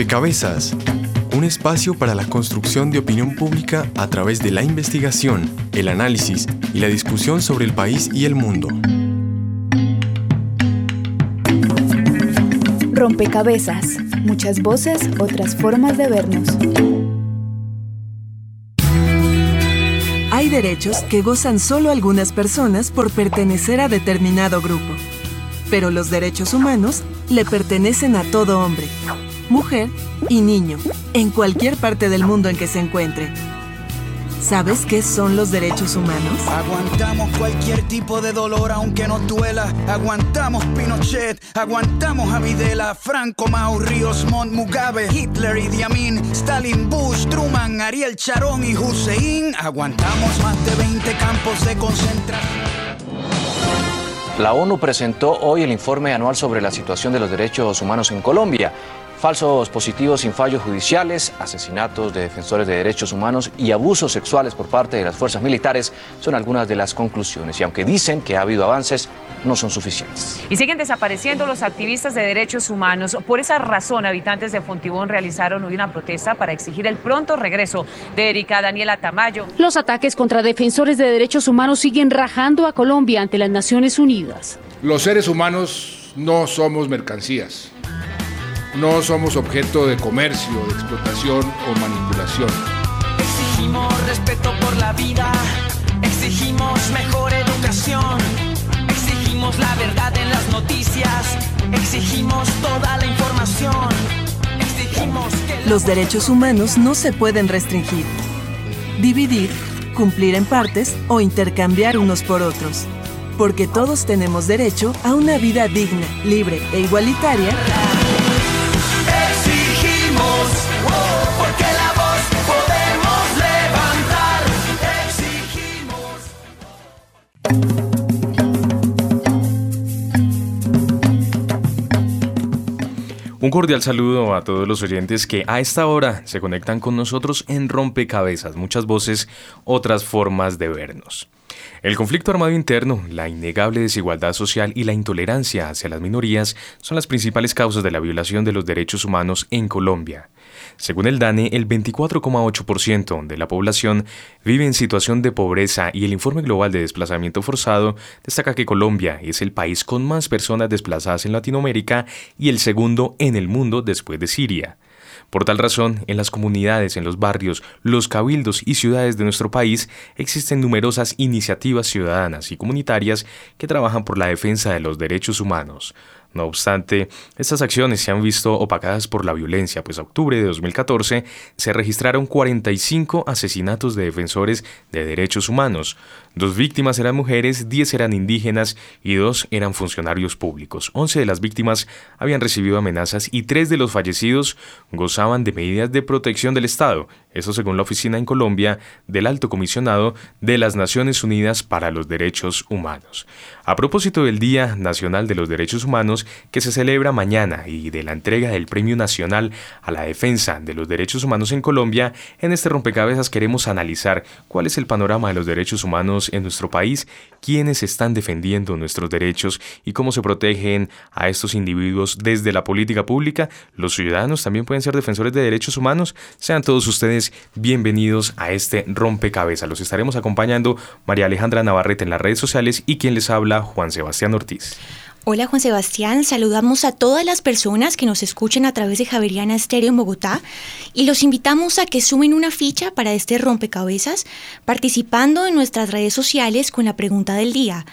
Rompecabezas, un espacio para la construcción de opinión pública a través de la investigación, el análisis y la discusión sobre el país y el mundo. Rompecabezas, muchas voces, otras formas de vernos. Hay derechos que gozan solo algunas personas por pertenecer a determinado grupo. Pero los derechos humanos le pertenecen a todo hombre, mujer y niño, en cualquier parte del mundo en que se encuentre. ¿Sabes qué son los derechos humanos? Aguantamos cualquier tipo de dolor aunque nos duela. Aguantamos Pinochet, aguantamos a Videla, Franco, Mau, Ríos, Montt, Mugabe, Hitler, Idi Amin, Stalin, Bush, Truman, Ariel Charón y Hussein. Aguantamos más de 20 campos de concentración. La ONU presentó hoy el informe anual sobre la situación de los derechos humanos en Colombia. Falsos positivos sin fallos judiciales, asesinatos de defensores de derechos humanos y abusos sexuales por parte de las fuerzas militares son algunas de las conclusiones. Y aunque dicen que ha habido avances, no son suficientes. Y siguen desapareciendo los activistas de derechos humanos. Por esa razón, habitantes de Fontibón realizaron hoy una protesta para exigir el pronto regreso de Erika Daniela Tamayo. Los ataques contra defensores de derechos humanos siguen rajando a Colombia ante las Naciones Unidas. Los seres humanos no somos mercancías. No somos objeto de comercio, de explotación o manipulación. Exigimos respeto por la vida, exigimos mejor educación, exigimos la verdad en las noticias, exigimos toda la información, exigimos que... Los derechos humanos no se pueden restringir, dividir, cumplir en partes o intercambiar unos por otros. Porque todos tenemos derecho a una vida digna, libre e igualitaria Un cordial saludo a todos los oyentes que a esta hora se conectan con nosotros en Rompecabezas, muchas voces, otras formas de vernos. El conflicto armado interno, la innegable desigualdad social y la intolerancia hacia las minorías son las principales causas de la violación de los derechos humanos en Colombia. Según el DANE, el 24,8% de la población vive en situación de pobreza y el Informe Global de Desplazamiento Forzado destaca que Colombia es el país con más personas desplazadas en Latinoamérica y el segundo en el mundo después de Siria. Por tal razón, en las comunidades, en los barrios, los cabildos y ciudades de nuestro país existen numerosas iniciativas ciudadanas y comunitarias que trabajan por la defensa de los derechos humanos. No obstante, estas acciones se han visto opacadas por la violencia, pues a octubre de 2014 se registraron 45 asesinatos de defensores de derechos humanos. Dos víctimas eran mujeres, 10 eran indígenas y dos eran funcionarios públicos. 11 de las víctimas habían recibido amenazas y tres de los fallecidos gozaban de medidas de protección del Estado, eso según la oficina en Colombia del Alto Comisionado de las Naciones Unidas para los Derechos Humanos. A propósito del Día Nacional de los Derechos Humanos, que se celebra mañana, y de la entrega del Premio Nacional a la Defensa de los Derechos Humanos en Colombia, en este rompecabezas queremos analizar cuál es el panorama de los derechos humanos en nuestro país, quiénes están defendiendo nuestros derechos y cómo se protegen a estos individuos desde la política pública. Los ciudadanos también pueden ser defensores de derechos humanos. Sean todos ustedes bienvenidos a este rompecabezas. Los estaremos acompañando María Alejandra Navarrete en las redes sociales y quien les habla, Juan Sebastián Ortiz. Hola Juan Sebastián, saludamos a todas las personas que nos escuchen a través de Javeriana Estéreo en Bogotá y los invitamos a que sumen una ficha para este rompecabezas participando en nuestras redes sociales con la pregunta del día.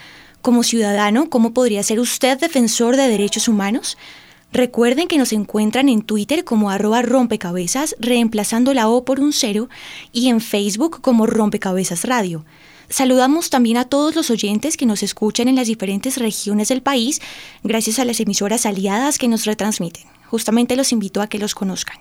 Como ciudadano, ¿cómo podría ser usted defensor de derechos humanos? Recuerden que nos encuentran en Twitter como arroba rompecabezas, reemplazando la O por un cero, y en Facebook como rompecabezas radio. Saludamos también a todos los oyentes que nos escuchan en las diferentes regiones del país, gracias a las emisoras aliadas que nos retransmiten. Justamente los invito a que los conozcan.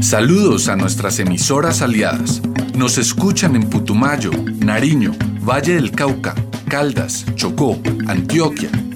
Saludos a nuestras emisoras aliadas. Nos escuchan en Putumayo, Nariño, Valle del Cauca, Caldas, Chocó, Antioquia,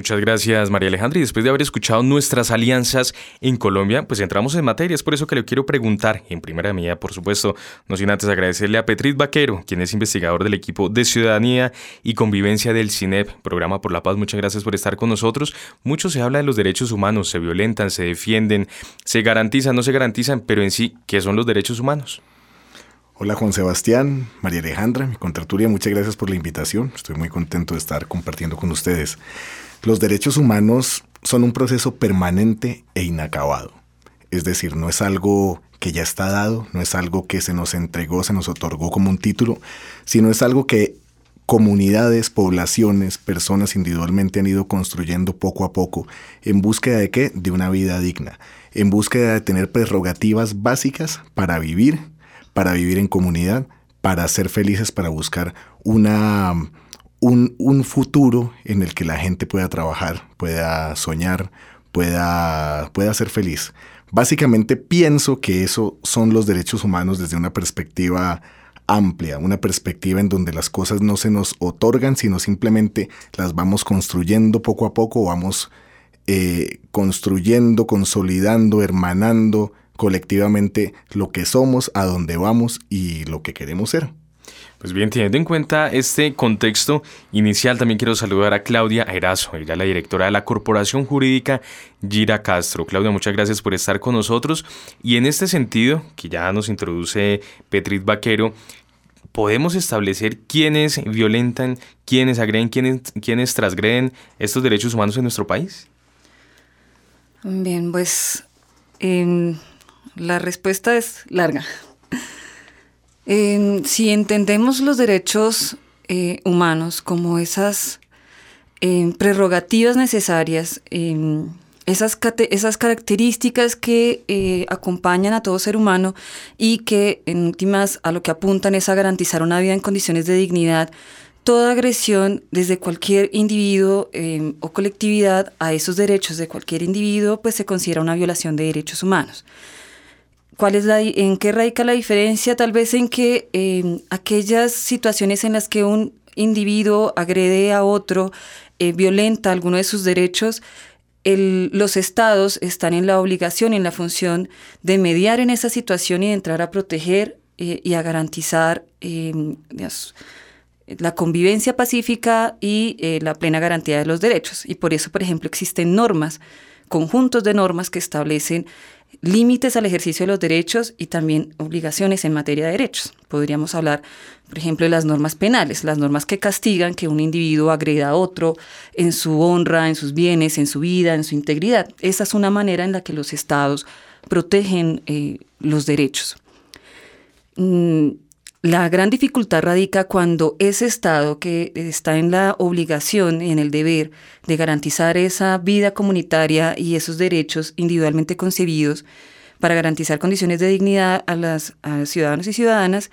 Muchas gracias María Alejandra y después de haber escuchado nuestras alianzas en Colombia, pues entramos en materia. Es por eso que le quiero preguntar, en primera medida, por supuesto, no sin antes agradecerle a Petrit Vaquero, quien es investigador del equipo de Ciudadanía y Convivencia del CINEP, Programa por la Paz. Muchas gracias por estar con nosotros. Mucho se habla de los derechos humanos, se violentan, se defienden, se garantizan, no se garantizan, pero en sí, ¿qué son los derechos humanos? Hola Juan Sebastián, María Alejandra, mi contraturia, muchas gracias por la invitación. Estoy muy contento de estar compartiendo con ustedes. Los derechos humanos son un proceso permanente e inacabado. Es decir, no es algo que ya está dado, no es algo que se nos entregó, se nos otorgó como un título, sino es algo que comunidades, poblaciones, personas individualmente han ido construyendo poco a poco en búsqueda de qué? De una vida digna, en búsqueda de tener prerrogativas básicas para vivir, para vivir en comunidad, para ser felices, para buscar una un, futuro en el que la gente pueda trabajar, pueda soñar, pueda, pueda ser feliz. Básicamente pienso que eso son los derechos humanos desde una perspectiva amplia, una perspectiva en donde las cosas no se nos otorgan, sino simplemente las vamos construyendo poco a poco, vamos eh, construyendo, consolidando, hermanando colectivamente lo que somos, a dónde vamos y lo que queremos ser. Pues bien, teniendo en cuenta este contexto inicial, también quiero saludar a Claudia Erazo, ella es la directora de la Corporación Jurídica Gira Castro. Claudia, muchas gracias por estar con nosotros. Y en este sentido, que ya nos introduce Petrit Vaquero, ¿podemos establecer quiénes violentan, quiénes agreden, quiénes, quiénes transgreden estos derechos humanos en nuestro país? Bien, pues em, la respuesta es larga si entendemos los derechos eh, humanos como esas eh, prerrogativas necesarias, em, esas, características que eh, acompañan a todo ser humano y que en últimas a lo que apuntan es a garantizar una vida en condiciones de dignidad, toda agresión desde cualquier individuo em, o colectividad a esos derechos de cualquier individuo pues se considera una violación de derechos humanos. ¿Cuál es la, ¿En qué radica la diferencia? Tal vez en que em, aquellas situaciones en las que un individuo agrede a otro, eh, violenta alguno de sus derechos, los estados están en la obligación en la función de mediar en esa situación y de entrar a proteger eh, y a garantizar em, la convivencia pacífica y eh, la plena garantía de los derechos. Y por eso, por ejemplo, existen normas, conjuntos de normas que establecen límites al ejercicio de los derechos y también obligaciones en materia de derechos. Podríamos hablar, por ejemplo, de las normas penales, las normas que castigan que un individuo agreda a otro en su honra, en sus bienes, en su vida, en su integridad. Esa es una manera en la que los estados protegen eh, los derechos. Mm, la gran dificultad radica cuando ese Estado que está en la obligación y en el deber de garantizar esa vida comunitaria y esos derechos individualmente concebidos para garantizar condiciones de dignidad a los ciudadanos y ciudadanas,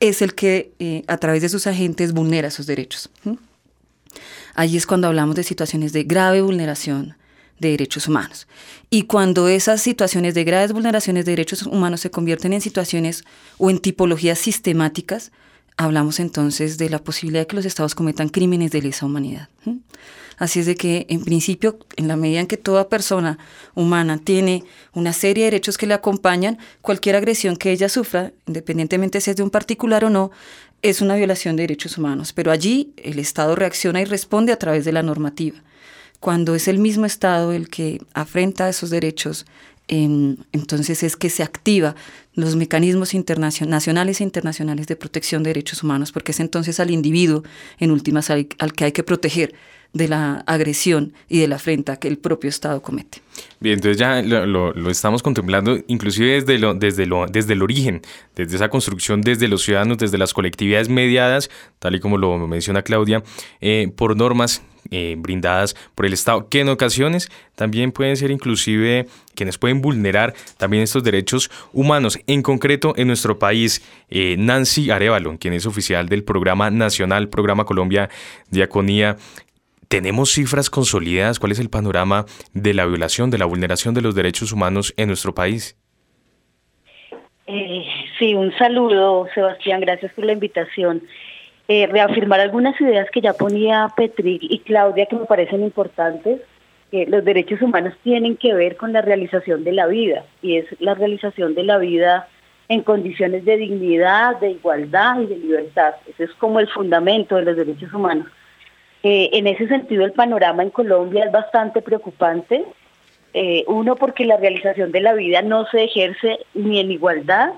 es el que eh, a través de sus agentes vulnera esos derechos. Allí es cuando hablamos de situaciones de grave vulneración de derechos humanos. Y cuando esas situaciones de graves vulneraciones de derechos humanos se convierten en situaciones o en tipologías sistemáticas, hablamos entonces de la posibilidad de que los estados cometan crímenes de lesa humanidad. Así es de que, en principio, en la medida en que toda persona humana tiene una serie de derechos que le acompañan, cualquier agresión que ella sufra, independientemente si es de un particular o no, es una violación de derechos humanos. Pero allí el Estado reacciona y responde a través de la normativa cuando es el mismo Estado el que afrenta esos derechos, entonces es que se activa los mecanismos nacionales e internacionales de protección de derechos humanos, porque es entonces al individuo, en últimas, al, que hay que proteger de la agresión y de la afrenta que el propio Estado comete. Bien, entonces ya lo, estamos contemplando inclusive desde, lo, desde, lo, desde el origen, desde esa construcción, desde los ciudadanos, desde las colectividades mediadas, tal y como lo menciona Claudia, eh, por normas eh, brindadas por el Estado, que en ocasiones también pueden ser inclusive quienes pueden vulnerar también estos derechos humanos. En concreto, en nuestro país, eh, Nancy Arevalo, quien es oficial del Programa Nacional, Programa Colombia Diaconía, ¿Tenemos cifras consolidadas? ¿Cuál es el panorama de la violación, de la vulneración de los derechos humanos en nuestro país? Eh, sí, un saludo, Sebastián, gracias por la invitación. Eh, reafirmar algunas ideas que ya ponía Petri y Claudia que me parecen importantes. que los derechos humanos tienen que ver con la realización de la vida y es la realización de la vida en condiciones de dignidad, de igualdad y de libertad. Ese es como el fundamento de los derechos humanos. Eh, en ese sentido, el panorama en Colombia es bastante preocupante. Eh, uno, porque la realización de la vida no se ejerce ni en igualdad,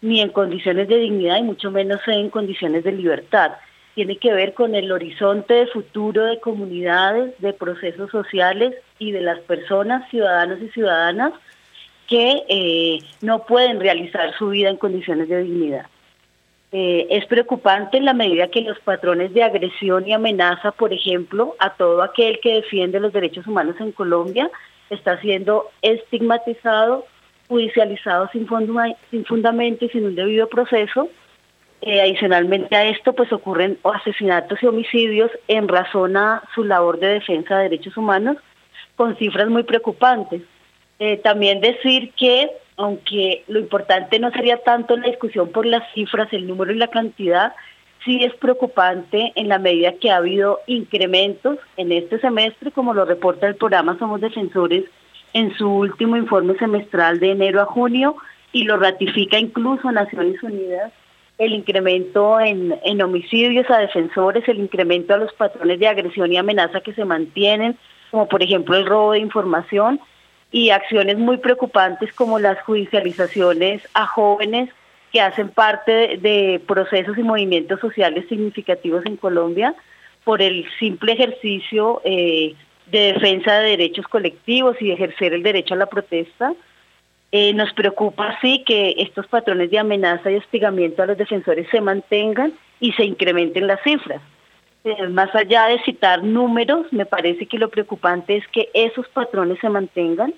ni en condiciones de dignidad, y mucho menos en condiciones de libertad. Tiene que ver con el horizonte de futuro de comunidades, de procesos sociales y de las personas, ciudadanos y ciudadanas, que eh, no pueden realizar su vida en condiciones de dignidad. Eh, es preocupante en la medida que los patrones de agresión y amenaza, por ejemplo, a todo aquel que defiende los derechos humanos en Colombia, está siendo estigmatizado, judicializado sin, sin fundamento y sin un debido proceso. Eh, adicionalmente a esto, pues ocurren asesinatos y homicidios en razón a su labor de defensa de derechos humanos, con cifras muy preocupantes. Eh, también decir que aunque lo importante no sería tanto la discusión por las cifras, el número y la cantidad, sí es preocupante en la medida que ha habido incrementos en este semestre, como lo reporta el programa Somos Defensores en su último informe semestral de enero a junio y lo ratifica incluso Naciones Unidas, el incremento en, en homicidios a defensores, el incremento a los patrones de agresión y amenaza que se mantienen, como por ejemplo el robo de información, y acciones muy preocupantes como las judicializaciones a jóvenes que hacen parte de, procesos y movimientos sociales significativos en Colombia por el simple ejercicio eh, de defensa de derechos colectivos y ejercer el derecho a la protesta. Eh, nos preocupa, sí, que estos patrones de amenaza y hostigamiento a los defensores se mantengan y se incrementen las cifras. Eh, más allá de citar números, me parece que lo preocupante es que esos patrones se mantengan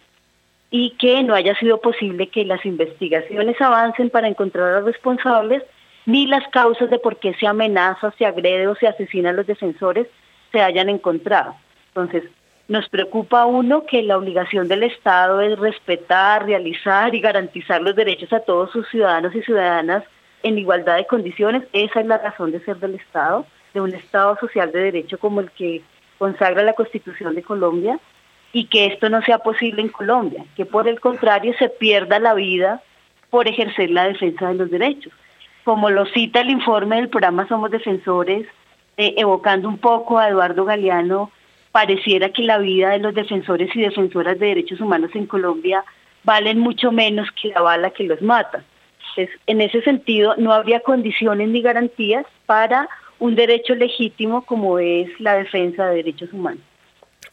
y que no haya sido posible que las investigaciones avancen para encontrar a los responsables, ni las causas de por qué se amenaza, se agrede o se asesina a los defensores se hayan encontrado. Entonces, nos preocupa uno que la obligación del Estado es respetar, realizar y garantizar los derechos a todos sus ciudadanos y ciudadanas en igualdad de condiciones. Esa es la razón de ser del Estado, de un Estado social de derecho como el que consagra la Constitución de Colombia y que esto no sea posible en Colombia, que por el contrario se pierda la vida por ejercer la defensa de los derechos. Como lo cita el informe del programa Somos Defensores, eh, evocando un poco a Eduardo Galeano, pareciera que la vida de los defensores y defensoras de derechos humanos en Colombia valen mucho menos que la bala que los mata. En ese sentido, no habría condiciones ni garantías para un derecho legítimo como es la defensa de derechos humanos.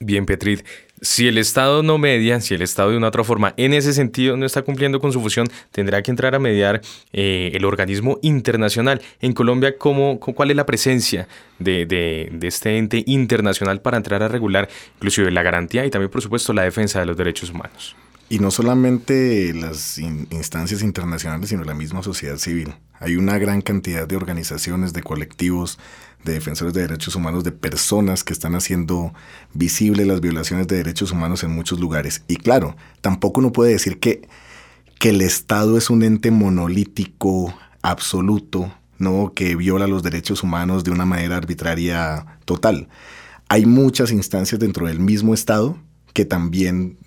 Bien, Petrit, si el Estado no media, si el Estado de una otra forma en ese sentido no está cumpliendo con su función, tendrá que entrar a mediar eh, el organismo internacional. En Colombia, ¿cómo, ¿cuál es la presencia de, de, este ente internacional para entrar a regular inclusive la garantía y también, por supuesto, la defensa de los derechos humanos? Y no solamente las instancias internacionales, sino la misma sociedad civil. Hay una gran cantidad de organizaciones, de colectivos, de defensores de derechos humanos, de personas que están haciendo visibles las violaciones de derechos humanos en muchos lugares. Y claro, tampoco uno puede decir que, que el Estado es un ente monolítico, absoluto, ¿no? que viola los derechos humanos de una manera arbitraria total. Hay muchas instancias dentro del mismo Estado que también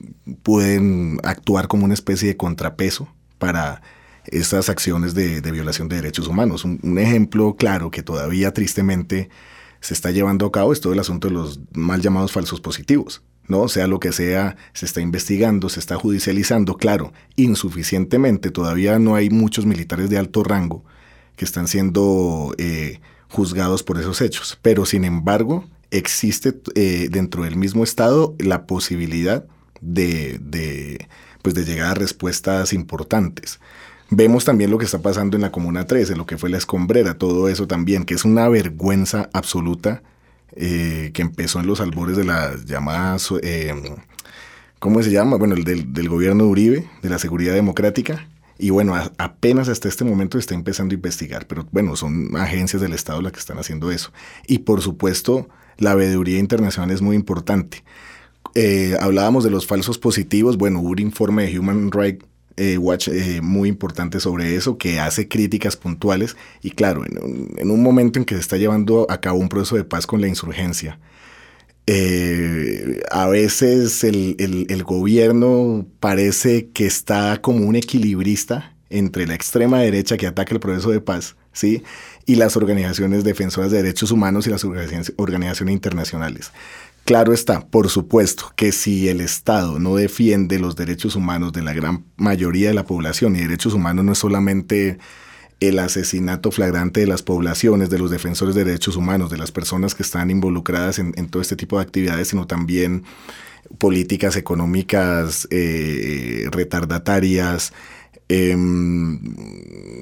pueden actuar como una especie de contrapeso para estas acciones de, violación de derechos humanos. Un, ejemplo claro que todavía tristemente se está llevando a cabo es todo el asunto de los mal llamados falsos positivos. ¿no? Sea lo que sea, se está investigando, se está judicializando, claro, insuficientemente. Todavía no hay muchos militares de alto rango que están siendo eh, juzgados por esos hechos. Pero sin embargo, existe eh, dentro del mismo Estado la posibilidad de, pues de llegar a respuestas importantes. Vemos también lo que está pasando en la Comuna 13, lo que fue la escombrera, todo eso también, que es una vergüenza absoluta eh, que empezó en los albores de las llamadas, eh, ¿cómo se llama? Bueno, el del, gobierno de Uribe, de la seguridad democrática, Y bueno, apenas hasta este momento está empezando a investigar, pero bueno, son agencias del Estado las que están haciendo eso. Y por supuesto, la veeduría internacional es muy importante. Eh, hablábamos de los falsos positivos, bueno, hubo un informe de Human Rights eh, Watch eh, muy importante sobre eso, que hace críticas puntuales y claro, en un, momento en que se está llevando a cabo un proceso de paz con la insurgencia, a veces el, el, gobierno parece que está como un equilibrista entre la extrema derecha que ataca el proceso de paz, ¿sí? Y las organizaciones defensoras de derechos humanos y las organizaciones internacionales. Claro está, por supuesto, que si el Estado no defiende los derechos humanos de la gran mayoría de la población, y derechos humanos no es solamente el asesinato flagrante de las poblaciones, de los defensores de derechos humanos, de las personas que están involucradas en, todo este tipo de actividades, sino también políticas económicas eh, retardatarias, Em,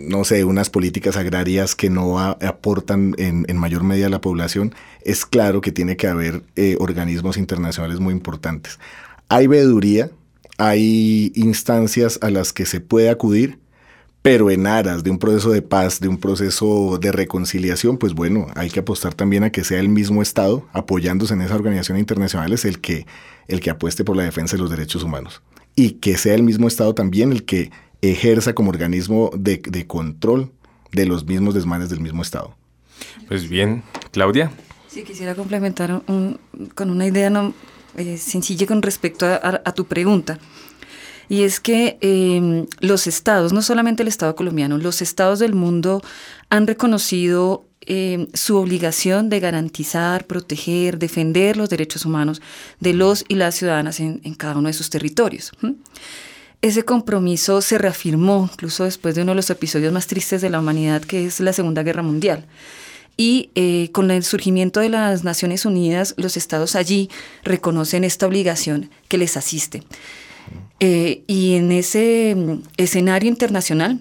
no sé, unas políticas agrarias que no aportan en, mayor medida a la población, es claro que tiene que haber eh, organismos internacionales muy importantes. Hay veeduría, hay instancias a las que se puede acudir, pero en aras de un proceso de paz, de un proceso de reconciliación, pues bueno, hay que apostar también a que sea el mismo Estado, apoyándose en esas organizaciones internacionales, el que, el que apueste por la defensa de los derechos humanos. Y que sea el mismo Estado también el que ejerza como organismo de, control de los mismos desmanes del mismo Estado. Pues bien, Claudia. Sí, quisiera complementar con una idea no, eh, sencilla con respecto a, tu pregunta. Y es que em, los estados, no solamente el Estado colombiano, los estados del mundo han reconocido em, su obligación de garantizar, proteger, defender los derechos humanos de los y las ciudadanas en, cada uno de sus territorios ese compromiso se reafirmó incluso después de uno de los episodios más tristes de la humanidad, que es la Segunda Guerra Mundial. Y eh, con el surgimiento de las Naciones Unidas, los estados allí reconocen esta obligación que les asiste. Eh, y en ese mm, escenario internacional,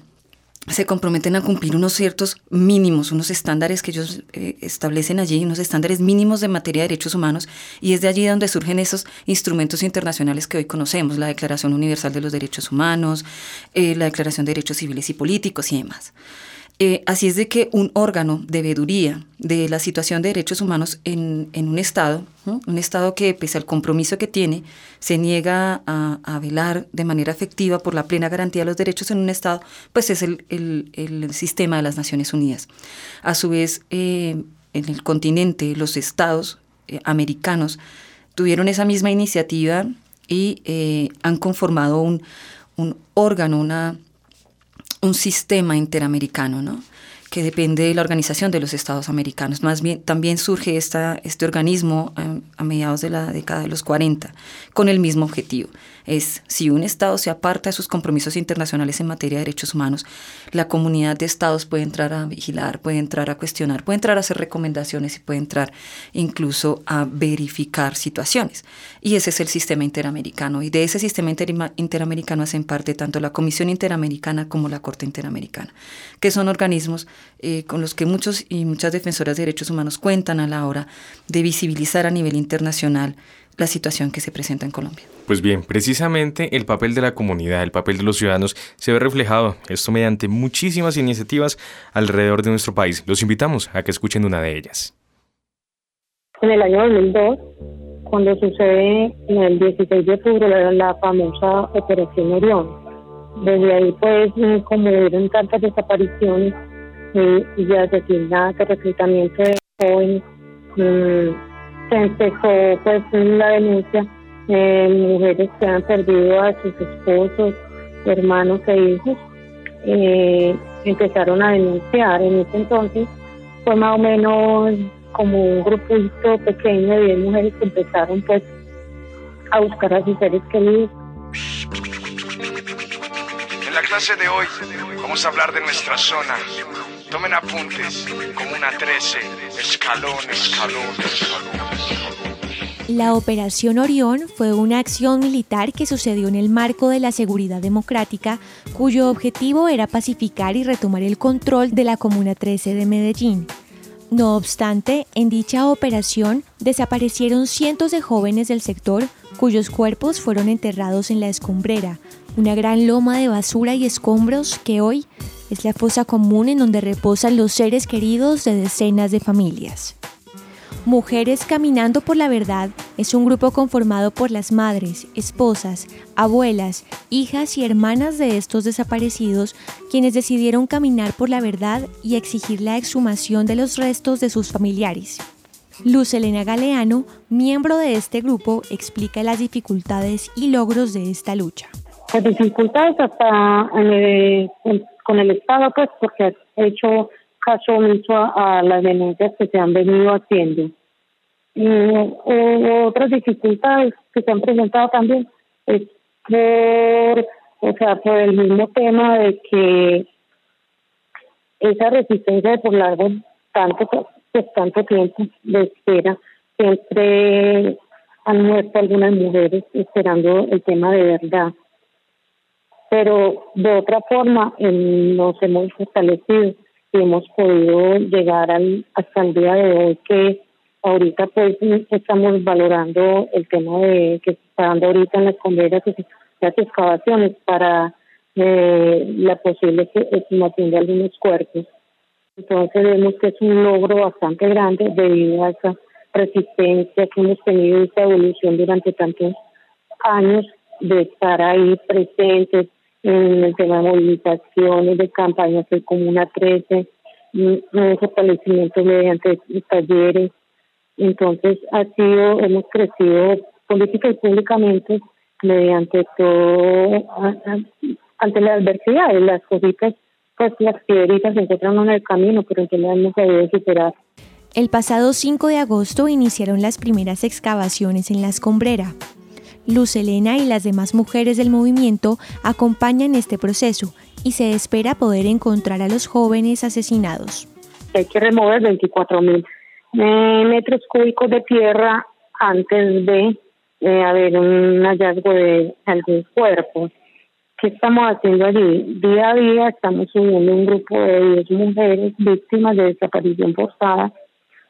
se comprometen a cumplir unos ciertos mínimos, unos estándares que ellos eh, establecen allí, unos estándares mínimos de materia de derechos humanos, y es de allí donde surgen esos instrumentos internacionales que hoy conocemos, la Declaración Universal de los Derechos Humanos, eh, la Declaración de Derechos Civiles y Políticos y demás. Eh, así es de que un órgano de veeduría de la situación de derechos humanos en, un Estado, un Estado que pese al compromiso que tiene, se niega a, velar de manera efectiva por la plena garantía de los derechos en un Estado, pues es el, sistema de las Naciones Unidas. A su vez, eh, en el continente, los Estados eh, americanos tuvieron esa misma iniciativa y han conformado un, un órgano, una un sistema interamericano, ¿no? que depende de la organización de los Estados americanos. Más bien, también surge esta, este organismo eh, a mediados de la década de los 40 con el mismo objetivo, es si un Estado se aparta de sus compromisos internacionales en materia de derechos humanos, la comunidad de Estados puede entrar a vigilar, puede entrar a cuestionar, puede entrar a hacer recomendaciones y puede entrar incluso a verificar situaciones. Y ese es el sistema interamericano. Y de ese sistema interamericano hacen parte tanto la Comisión Interamericana como la Corte Interamericana, que son organismos eh, con los que muchos y muchas defensoras de derechos humanos cuentan a la hora de visibilizar a nivel internacional la situación que se presenta en Colombia. Pues bien, precisamente el papel de la comunidad, el papel de los ciudadanos se ve reflejado, esto mediante muchísimas iniciativas alrededor de nuestro país. Los invitamos a que escuchen una de ellas. En el año 2002, cuando sucede en el 16 de octubre la, famosa Operación Orión, desde ahí pues como hubieron tantas desapariciones eh, y asesinatos, reclutamiento de jóvenes, mm, se empezó pues la denuncia de mujeres que han perdido a sus esposos, hermanos e hijos, eh, empezaron a denunciar. En ese entonces fue más o menos como un grupito pequeño de 10 mujeres que empezaron pues a buscar a sus seres queridos. En la clase de hoy vamos a hablar de nuestra zona Tomen apuntes, como una 13, escalón, escalón, escalón. La Operación Orión fue una acción militar que sucedió en el marco de la seguridad democrática, cuyo objetivo era pacificar y retomar el control de la Comuna 13 de Medellín. No obstante, en dicha operación desaparecieron cientos de jóvenes del sector cuyos cuerpos fueron enterrados en la escombrera, una gran loma de basura y escombros que hoy es la fosa común en donde reposan los seres queridos de decenas de familias. Mujeres Caminando por la Verdad es un grupo conformado por las madres, esposas, abuelas, hijas y hermanas de estos desaparecidos quienes decidieron caminar por la verdad y exigir la exhumación de los restos de sus familiares. Luz Elena Galeano, miembro de este grupo, explica las dificultades y logros de esta lucha. Las dificultades hasta con el Estado, pues porque ha hecho caso mucho a, las denuncias que se han venido haciendo. Y otras dificultades que se han presentado también es por, o sea, por el mismo tema de que esa resistencia de por largo tanto pues tanto tiempo de espera siempre han muerto algunas mujeres esperando el tema de verdad pero de otra forma nos hemos fortalecido y hemos podido llegar al, hasta el día de hoy que ahorita pues estamos valorando el tema de que se está dando ahorita en las conversas las excavaciones para eh, la posible estimación de algunos cuerpos. Entonces vemos que es un logro bastante grande debido a esa resistencia que hemos tenido, esta evolución durante tantos años de estar ahí presentes en el tema de movilizaciones, de campañas de Comuna 13, un fortalecimiento mediante talleres. Entonces, ha sido, hemos crecido política y públicamente mediante todo, ante la adversidad, las cositas, pues las piedritas se encuentran en el camino, pero que las hemos sabido superar. El pasado 5 de agosto iniciaron las primeras excavaciones en la escombrera. Luz Elena y las demás mujeres del movimiento acompañan este proceso y se espera poder encontrar a los jóvenes asesinados. Hay que remover 24 mil eh, metros cúbicos de tierra antes de eh, haber un hallazgo de algún cuerpo. ¿Qué estamos haciendo allí? Día a día estamos subiendo un grupo de 10 mujeres víctimas de desaparición forzada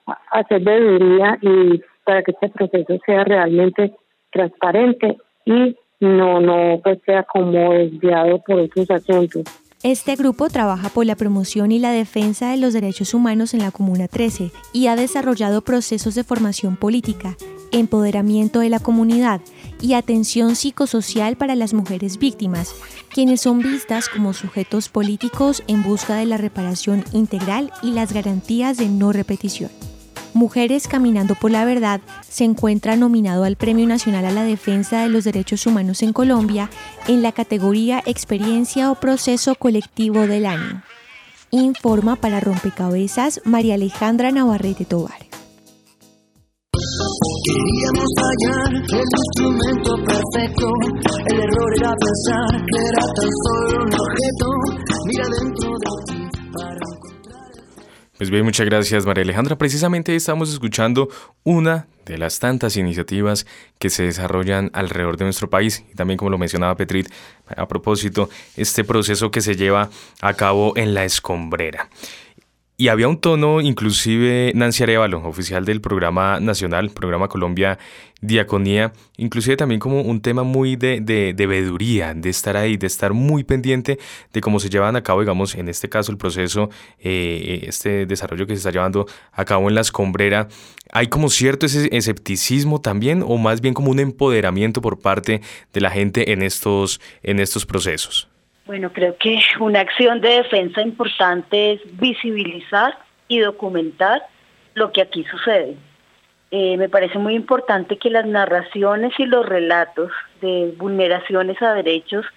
a hacer veeduría y para que este proceso sea realmente transparente y no, no pues sea como desviado por otros asuntos. Este grupo trabaja por la promoción y la defensa de los derechos humanos en la Comuna 13 y ha desarrollado procesos de formación política, empoderamiento de la comunidad y atención psicosocial para las mujeres víctimas, quienes son vistas como sujetos políticos en busca de la reparación integral y las garantías de no repetición. Mujeres Caminando por la Verdad se encuentra nominado al Premio Nacional a la Defensa de los Derechos Humanos en Colombia en la categoría Experiencia o Proceso Colectivo del Año. Informa para Rompecabezas María Alejandra Navarrete Tobar. Queríamos fallar el instrumento perfecto. El error era pensar que era tan solo un objeto. Mira dentro de ti para pues bien, muchas gracias María Alejandra. Precisamente estamos escuchando una de las tantas iniciativas que se desarrollan alrededor de nuestro país y también como lo mencionaba Petrit a propósito, este proceso que se lleva a cabo en la escombrera. Y había un tono, inclusive Nancy Arevalo, oficial del programa nacional, programa Colombia Diaconía, inclusive también como un tema muy de, de, de de estar ahí, de estar muy pendiente de cómo se llevan a cabo, digamos, en este caso el proceso, eh, este desarrollo que se está llevando a cabo en la escombrera. ¿Hay como cierto ese escepticismo también o más bien como un empoderamiento por parte de la gente en estos, en estos procesos? Bueno, creo que una acción de defensa importante es visibilizar y documentar lo que aquí sucede. Eh, me parece muy importante que las narraciones y los relatos de vulneraciones a derechos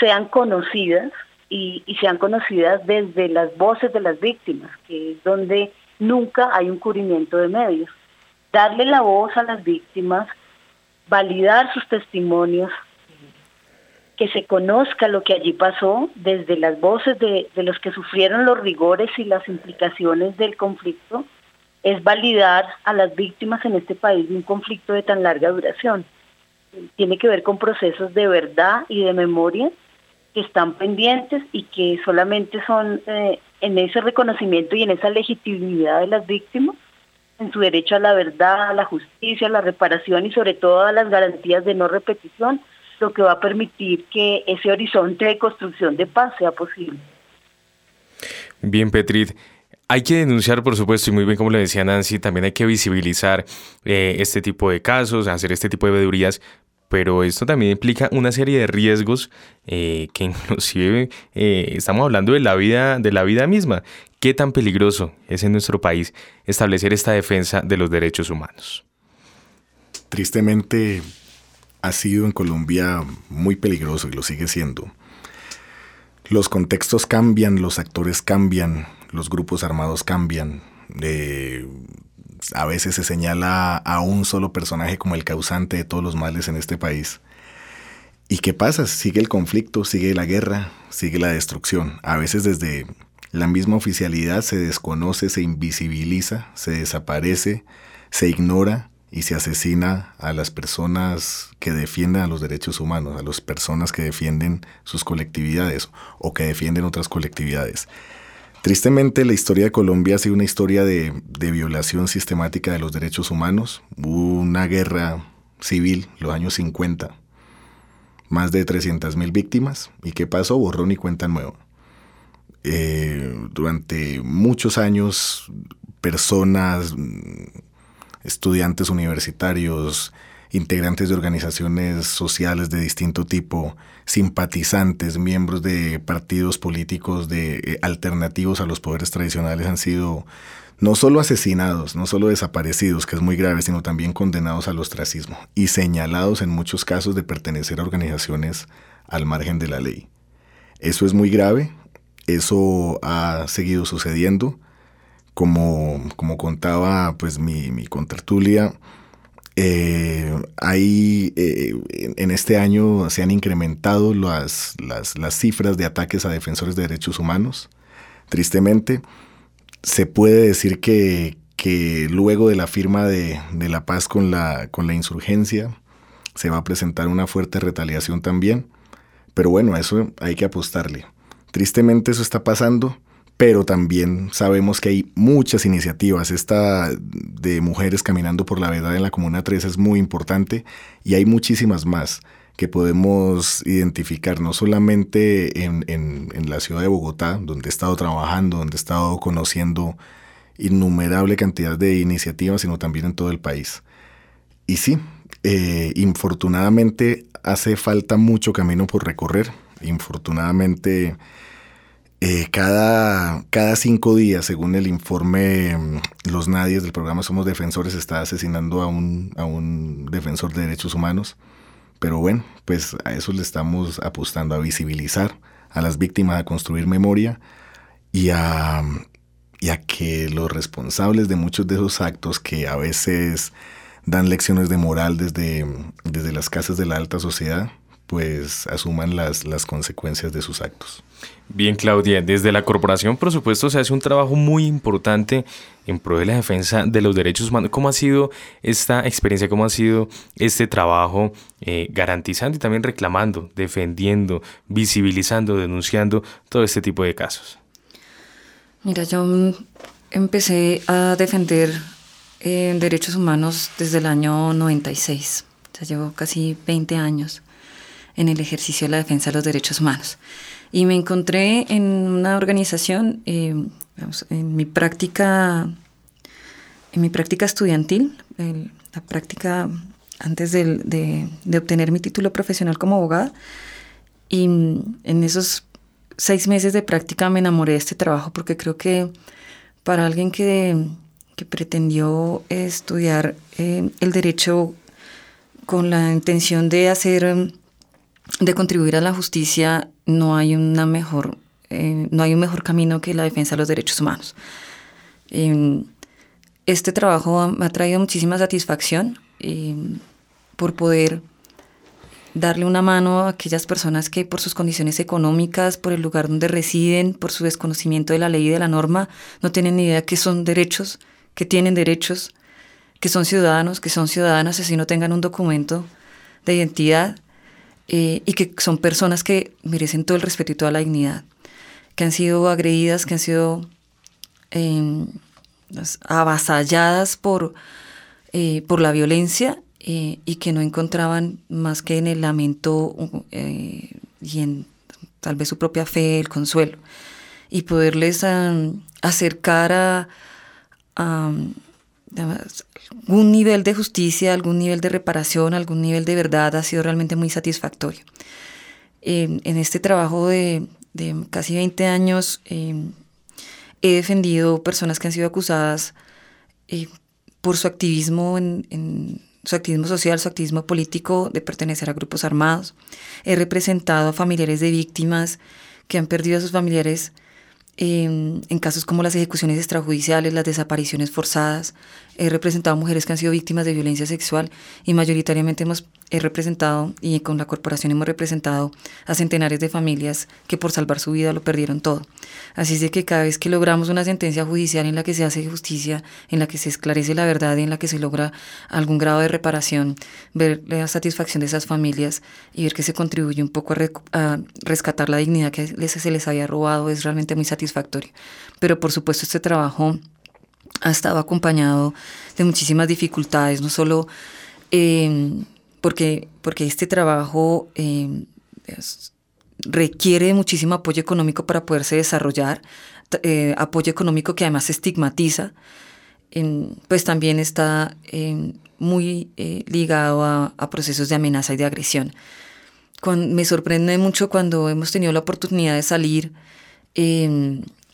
sean conocidas y, y, sean conocidas desde las voces de las víctimas, que es donde nunca hay un cubrimiento de medios. Darle la voz a las víctimas, validar sus testimonios, que se conozca lo que allí pasó desde las voces de, los que sufrieron los rigores y las implicaciones del conflicto, es validar a las víctimas en este país de un conflicto de tan larga duración. Tiene que ver con procesos de verdad y de memoria que están pendientes y que solamente son eh, en ese reconocimiento y en esa legitimidad de las víctimas, en su derecho a la verdad, a la justicia, a la reparación y sobre todo a las garantías de no repetición, lo que va a permitir que ese horizonte de construcción de paz sea posible. Bien, Petrit. Hay que denunciar, por supuesto, y muy bien como le decía Nancy, también hay que visibilizar eh, este tipo de casos, hacer este tipo de vedurías, pero esto también implica una serie de riesgos eh, que inclusive eh, estamos hablando de la vida, de la vida misma. ¿Qué tan peligroso es en nuestro país establecer esta defensa de los derechos humanos? Tristemente ha sido en Colombia muy peligroso y lo sigue siendo. Los contextos cambian, los actores cambian, los grupos armados cambian. Eh, a veces se señala a un solo personaje como el causante de todos los males en este país. ¿Y qué pasa? Sigue el conflicto, sigue la guerra, sigue la destrucción. A veces desde la misma oficialidad se desconoce, se invisibiliza, se desaparece, se ignora y se asesina a las personas que defienden a los derechos humanos, a las personas que defienden sus colectividades o que defienden otras colectividades. Tristemente, la historia de Colombia ha sido una historia de, violación sistemática de los derechos humanos. Hubo una guerra civil, los años 50, más de 300.000 víctimas. ¿Y qué pasó? Borrón y cuenta nueva. Eh, durante muchos años, personas estudiantes universitarios, integrantes de organizaciones sociales de distinto tipo, simpatizantes, miembros de partidos políticos de eh, alternativos a los poderes tradicionales han sido no solo asesinados, no solo desaparecidos, que es muy grave, sino también condenados al ostracismo y señalados en muchos casos de pertenecer a organizaciones al margen de la ley. Eso es muy grave, eso ha seguido sucediendo como, como contaba pues mi, mi contertulia, eh, ahí eh, en este año se han incrementado las, las, las, cifras de ataques a defensores de derechos humanos. Tristemente, se puede decir que, que luego de la firma de, de, la paz con la, con la insurgencia, se va a presentar una fuerte retaliación también. Pero bueno, a eso hay que apostarle. Tristemente eso está pasando pero también sabemos que hay muchas iniciativas. Esta de mujeres caminando por la verdad en la Comuna 3 es muy importante y hay muchísimas más que podemos identificar, no solamente en, la ciudad de Bogotá, donde he estado trabajando, donde he estado conociendo innumerable cantidad de iniciativas, sino también en todo el país. Y sí, eh, infortunadamente hace falta mucho camino por recorrer. Infortunadamente eh, cada, cada cinco días, según el informe mm, Los Nadies del programa Somos Defensores, está asesinando a un, a un defensor de derechos humanos. Pero bueno, pues a eso le estamos apostando, a visibilizar a las víctimas, a construir memoria y a, y a que los responsables de muchos de esos actos que a veces dan lecciones de moral desde, desde las casas de la alta sociedad, pues asuman las, las consecuencias de sus actos. Bien, Claudia, desde la corporación, por supuesto, se hace un trabajo muy importante en pro de la defensa de los derechos humanos. ¿Cómo ha sido esta experiencia? ¿Cómo ha sido este trabajo eh, garantizando y también reclamando, defendiendo, visibilizando, denunciando todo este tipo de casos? Mira, yo empecé a defender eh, derechos humanos desde el año 96. O sea, llevo casi 20 años en el ejercicio de la defensa de los derechos humanos. Y me encontré en una organización, eh, en mi práctica, en mi práctica estudiantil, la práctica antes de, obtener mi título profesional como abogada. Y en esos seis meses de práctica me enamoré de este trabajo porque creo que para alguien que, pretendió estudiar eh, el derecho con la intención de hacer de contribuir a la justicia no hay una mejor eh, no hay un mejor camino que la defensa de los derechos humanos. Em, este trabajo me ha traído muchísima satisfacción em, por poder darle una mano a aquellas personas que por sus condiciones económicas, por el lugar donde residen, por su desconocimiento de la ley y de la norma, no tienen ni idea que son derechos, que tienen derechos, que son ciudadanos, que son ciudadanas, así no tengan un documento de identidad eh, y que son personas que merecen todo el respeto y toda la dignidad, que han sido agredidas, que han sido em, avasalladas por, eh, por la violencia eh, y que no encontraban más que en el lamento eh, y en tal vez su propia fe el consuelo. Y poderles acercar a, algún nivel de justicia, algún nivel de reparación, algún nivel de verdad ha sido realmente muy satisfactorio. en este trabajo de, casi 20 años he defendido personas que han sido acusadas eh, por su activismo en, su activismo social, su activismo político de pertenecer a grupos armados. He representado a familiares de víctimas que han perdido a sus familiares en casos como las ejecuciones extrajudiciales, las desapariciones forzadas. He representado mujeres que han sido víctimas de violencia sexual y mayoritariamente hemos he representado y con la corporación hemos representado a centenares de familias que por salvar su vida lo perdieron todo. Así es que cada vez que logramos una sentencia judicial en la que se hace justicia, en la que se esclarece la verdad y en la que se logra algún grado de reparación, ver la satisfacción de esas familias y ver que se contribuye un poco a, rescatar la dignidad que se les había robado es realmente muy satisfactorio. Pero por supuesto este trabajo ha estado acompañado de muchísimas dificultades, no solo... Eh, porque, porque este trabajo eh, requiere muchísimo apoyo económico para poderse desarrollar, eh, apoyo económico que además se estigmatiza, pues también está eh, muy ligado a, procesos de amenaza y de agresión. me sorprende mucho cuando hemos tenido la oportunidad de salir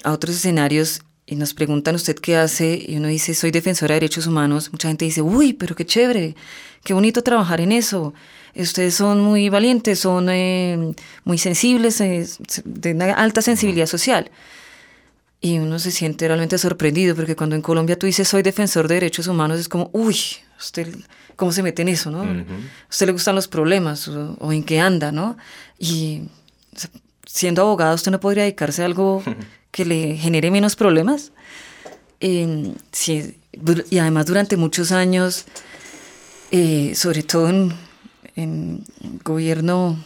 a otros escenarios y nos preguntan usted qué hace y uno dice soy defensora de derechos humanos, mucha gente dice, uy, pero qué chévere, qué bonito trabajar en eso. Ustedes son muy valientes, son eh, muy sensibles, eh, de una alta sensibilidad social. Y uno se siente realmente sorprendido, porque cuando en Colombia tú dices soy defensor de derechos humanos, es como, uy, usted, ¿cómo se mete en eso, no? ¿A usted le gustan los problemas o, o en qué anda, no? Y siendo abogado, usted no podría dedicarse a algo que le genere menos problemas. Eh, y además durante muchos años, eh, sobre todo en, en gobierno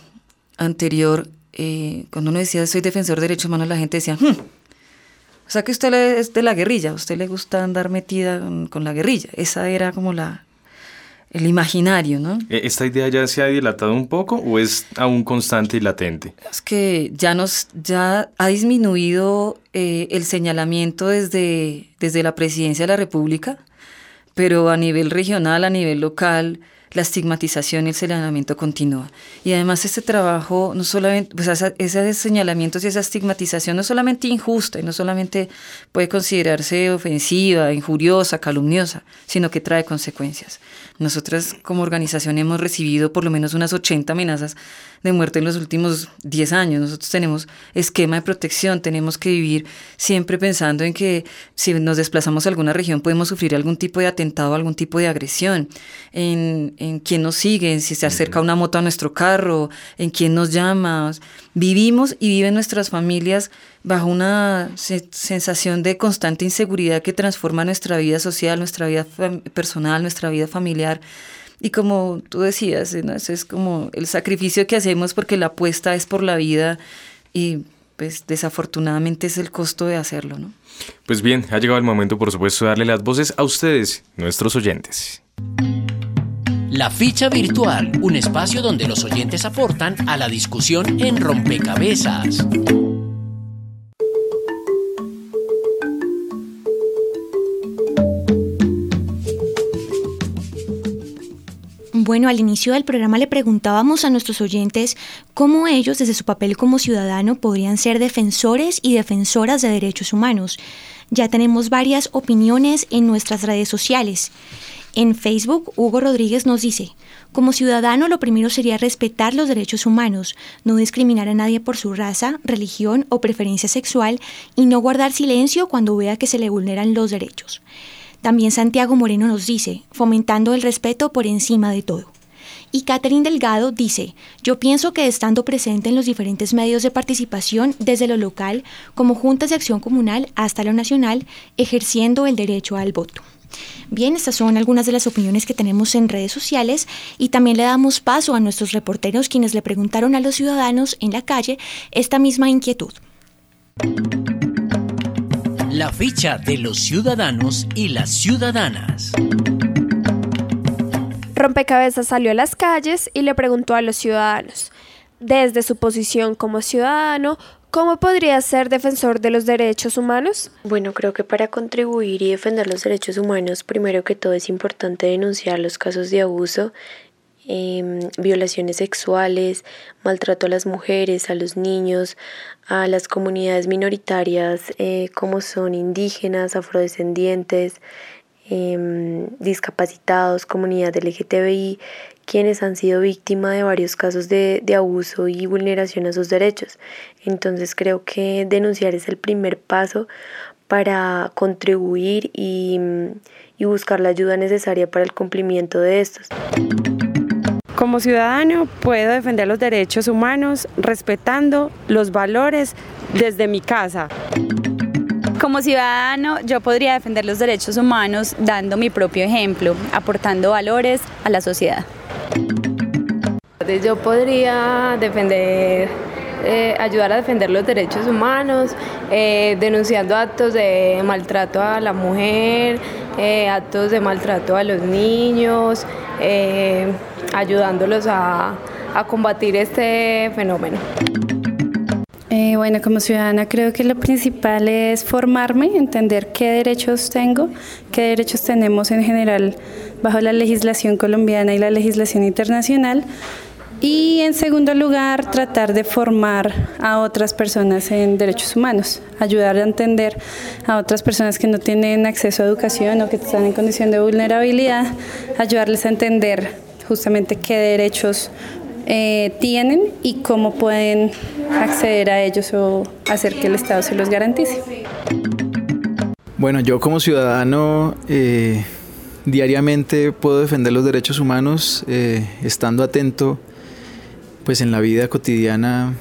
anterior, eh, cuando uno decía soy defensor de derechos humanos, la gente decía, hmm, o sea que usted es de la guerrilla, a usted le gusta andar metida con la guerrilla. Esa era como la, el imaginario, ¿no? ¿E-, ¿Esta idea ya se ha dilatado un poco o es aún constante y latente? Es que ya nos ya ha disminuido eh, el señalamiento desde, desde la presidencia de la República, pero a nivel regional, a nivel local, la estigmatización y el señalamiento continúa. Y además este trabajo, no solamente, pues ese señalamiento y esa estigmatización no es solamente injusta y no solamente puede considerarse ofensiva, injuriosa, calumniosa, sino que trae consecuencias. Nosotras como organización hemos recibido por lo menos unas 80 amenazas de muerte en los últimos 10 años. Nosotros tenemos esquema de protección, tenemos que vivir siempre pensando en que si nos desplazamos a alguna región podemos sufrir algún tipo de atentado, algún tipo de agresión, en, en quién nos sigue, si se acerca una moto a nuestro carro, en quién nos llama. Vivimos y viven nuestras familias bajo una sensación de constante inseguridad que transforma nuestra vida social, nuestra vida personal, nuestra vida familiar. Y como tú decías, ¿no? Ese es como el sacrificio que hacemos porque la apuesta es por la vida y pues desafortunadamente es el costo de hacerlo, ¿no? Pues bien, ha llegado el momento por supuesto de darle las voces a ustedes, nuestros oyentes. La ficha virtual, un espacio donde los oyentes aportan a la discusión en rompecabezas. Bueno, al inicio del programa le preguntábamos a nuestros oyentes cómo ellos, desde su papel como ciudadano, podrían ser defensores y defensoras de derechos humanos. Ya tenemos varias opiniones en nuestras redes sociales. En Facebook, Hugo Rodríguez nos dice, como ciudadano lo primero sería respetar los derechos humanos, no discriminar a nadie por su raza, religión o preferencia sexual y no guardar silencio cuando vea que se le vulneran los derechos. También Santiago Moreno nos dice, fomentando el respeto por encima de todo. Y Catherine Delgado dice, yo pienso que estando presente en los diferentes medios de participación, desde lo local como juntas de acción comunal hasta lo nacional, ejerciendo el derecho al voto. Bien, estas son algunas de las opiniones que tenemos en redes sociales y también le damos paso a nuestros reporteros quienes le preguntaron a los ciudadanos en la calle esta misma inquietud la ficha de los ciudadanos y las ciudadanas. Rompecabezas salió a las calles y le preguntó a los ciudadanos, desde su posición como ciudadano, ¿Cómo podría ser defensor de los derechos humanos? Bueno, creo que para contribuir y defender los derechos humanos, primero que todo es importante denunciar los casos de abuso, em, violaciones sexuales, maltrato a las mujeres, a los niños, a las comunidades minoritarias eh, como son indígenas, afrodescendientes, em, discapacitados, comunidad LGTBI quienes han sido víctimas de varios casos de, abuso y vulneración a sus derechos. Entonces creo que denunciar es el primer paso para contribuir y, y buscar la ayuda necesaria para el cumplimiento de estos. Como ciudadano puedo defender los derechos humanos respetando los valores desde mi casa. Como ciudadano, yo podría defender los derechos humanos dando mi propio ejemplo, aportando valores a la sociedad. Yo podría defender, eh, ayudar a defender los derechos humanos, eh, denunciando actos de maltrato a la mujer, eh, actos de maltrato a los niños, ayudándolos a combatir este fenómeno. Eh, bueno, como ciudadana creo que lo principal es formarme, entender qué derechos tengo, qué derechos tenemos en general bajo la legislación colombiana y la legislación internacional. Y en segundo lugar, tratar de formar a otras personas en derechos humanos, ayudar a entender a otras personas que no tienen acceso a educación o que están en condición de vulnerabilidad, ayudarles a entender justamente qué derechos eh, tienen y cómo pueden acceder a ellos o hacer que el Estado se los garantice. Bueno, yo como ciudadano eh, diariamente puedo defender los derechos humanos eh, estando atento pues en la vida cotidiana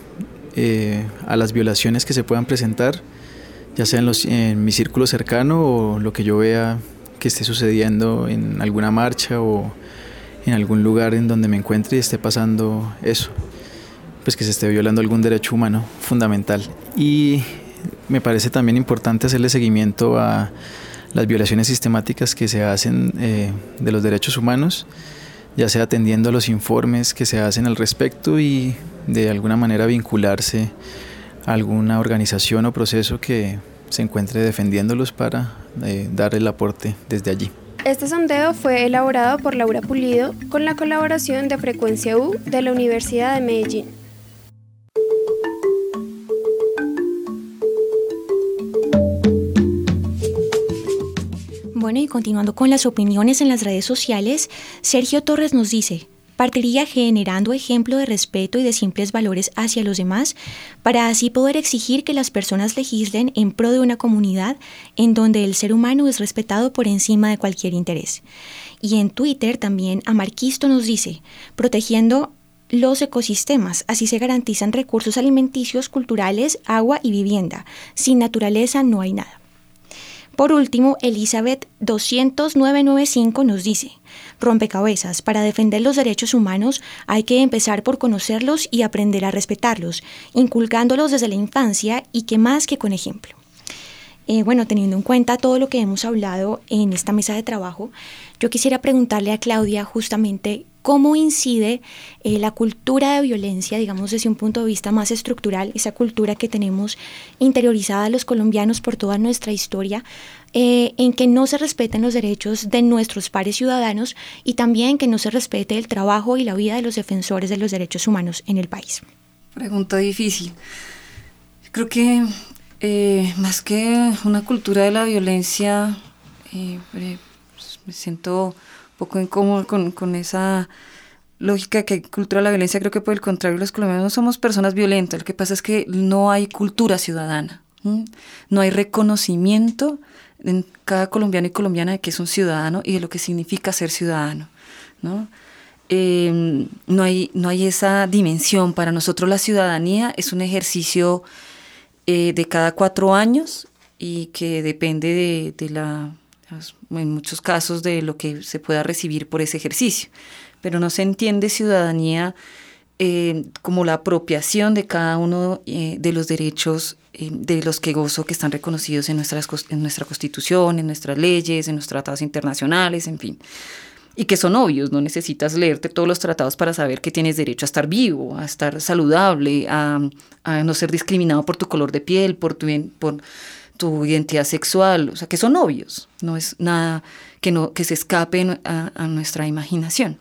a las violaciones que se puedan presentar, ya sea en, en mi círculo cercano o lo que yo vea que esté sucediendo en alguna marcha o en algún lugar en donde me encuentre y esté pasando eso, pues que se esté violando algún derecho humano fundamental. Y me parece también importante hacerle seguimiento a las violaciones sistemáticas que se hacen eh, de los derechos humanos, ya sea atendiendo a los informes que se hacen al respecto y de alguna manera vincularse a alguna organización o proceso que se encuentre defendiéndolos para eh, dar el aporte desde allí. Este sondeo fue elaborado por Laura Pulido con la colaboración de Frecuencia U de la Universidad de Medellín. Bueno, y continuando con las opiniones en las redes sociales, Sergio Torres nos dice, partiría generando ejemplo de respeto y de simples valores hacia los demás, para así poder exigir que las personas legislen en pro de una comunidad en donde el ser humano es respetado por encima de cualquier interés. Y en Twitter también Amarquisto nos dice, protegiendo los ecosistemas, así se garantizan recursos alimenticios, culturales, agua y vivienda. Sin naturaleza no hay nada. Por último, Elizabeth 20995 nos dice, rompecabezas, para defender los derechos humanos hay que empezar por conocerlos y aprender a respetarlos, inculcándolos desde la infancia y que más que con ejemplo. Eh, bueno, teniendo en cuenta todo lo que hemos hablado en esta mesa de trabajo, yo quisiera preguntarle a Claudia justamente cómo incide eh, la cultura de violencia, digamos desde un punto de vista más estructural, esa cultura que tenemos interiorizada los colombianos por toda nuestra historia, eh, en que no se respeten los derechos de nuestros pares ciudadanos y también que no se respete el trabajo y la vida de los defensores de los derechos humanos en el país. Pregunta difícil. Creo que eh, más que una cultura de la violencia, pues, me siento poco incómodo con, con esa lógica que hay cultura de la violencia, creo que por el contrario los colombianos no somos personas violentas, lo que pasa es que no hay cultura ciudadana, no hay reconocimiento en cada colombiano y colombiana de que es un ciudadano y de lo que significa ser ciudadano, ¿no? Em, no, hay, no hay esa dimensión. Para nosotros la ciudadanía es un ejercicio eh, de cada cuatro años y que depende de, de la en muchos casos de lo que se pueda recibir por ese ejercicio, pero no se entiende ciudadanía eh, como la apropiación de cada uno eh, de los derechos de los que gozo que están reconocidos en, nuestras, en nuestra constitución, en nuestras leyes, en los tratados internacionales, en fin. Y que son obvios, no necesitas leerte todos los tratados para saber que tienes derecho a estar vivo, a estar saludable, a, no ser discriminado por tu color de piel, por tu, por tu identidad sexual, o sea, que son obvios, no es nada que, no, que se escape a, nuestra imaginación.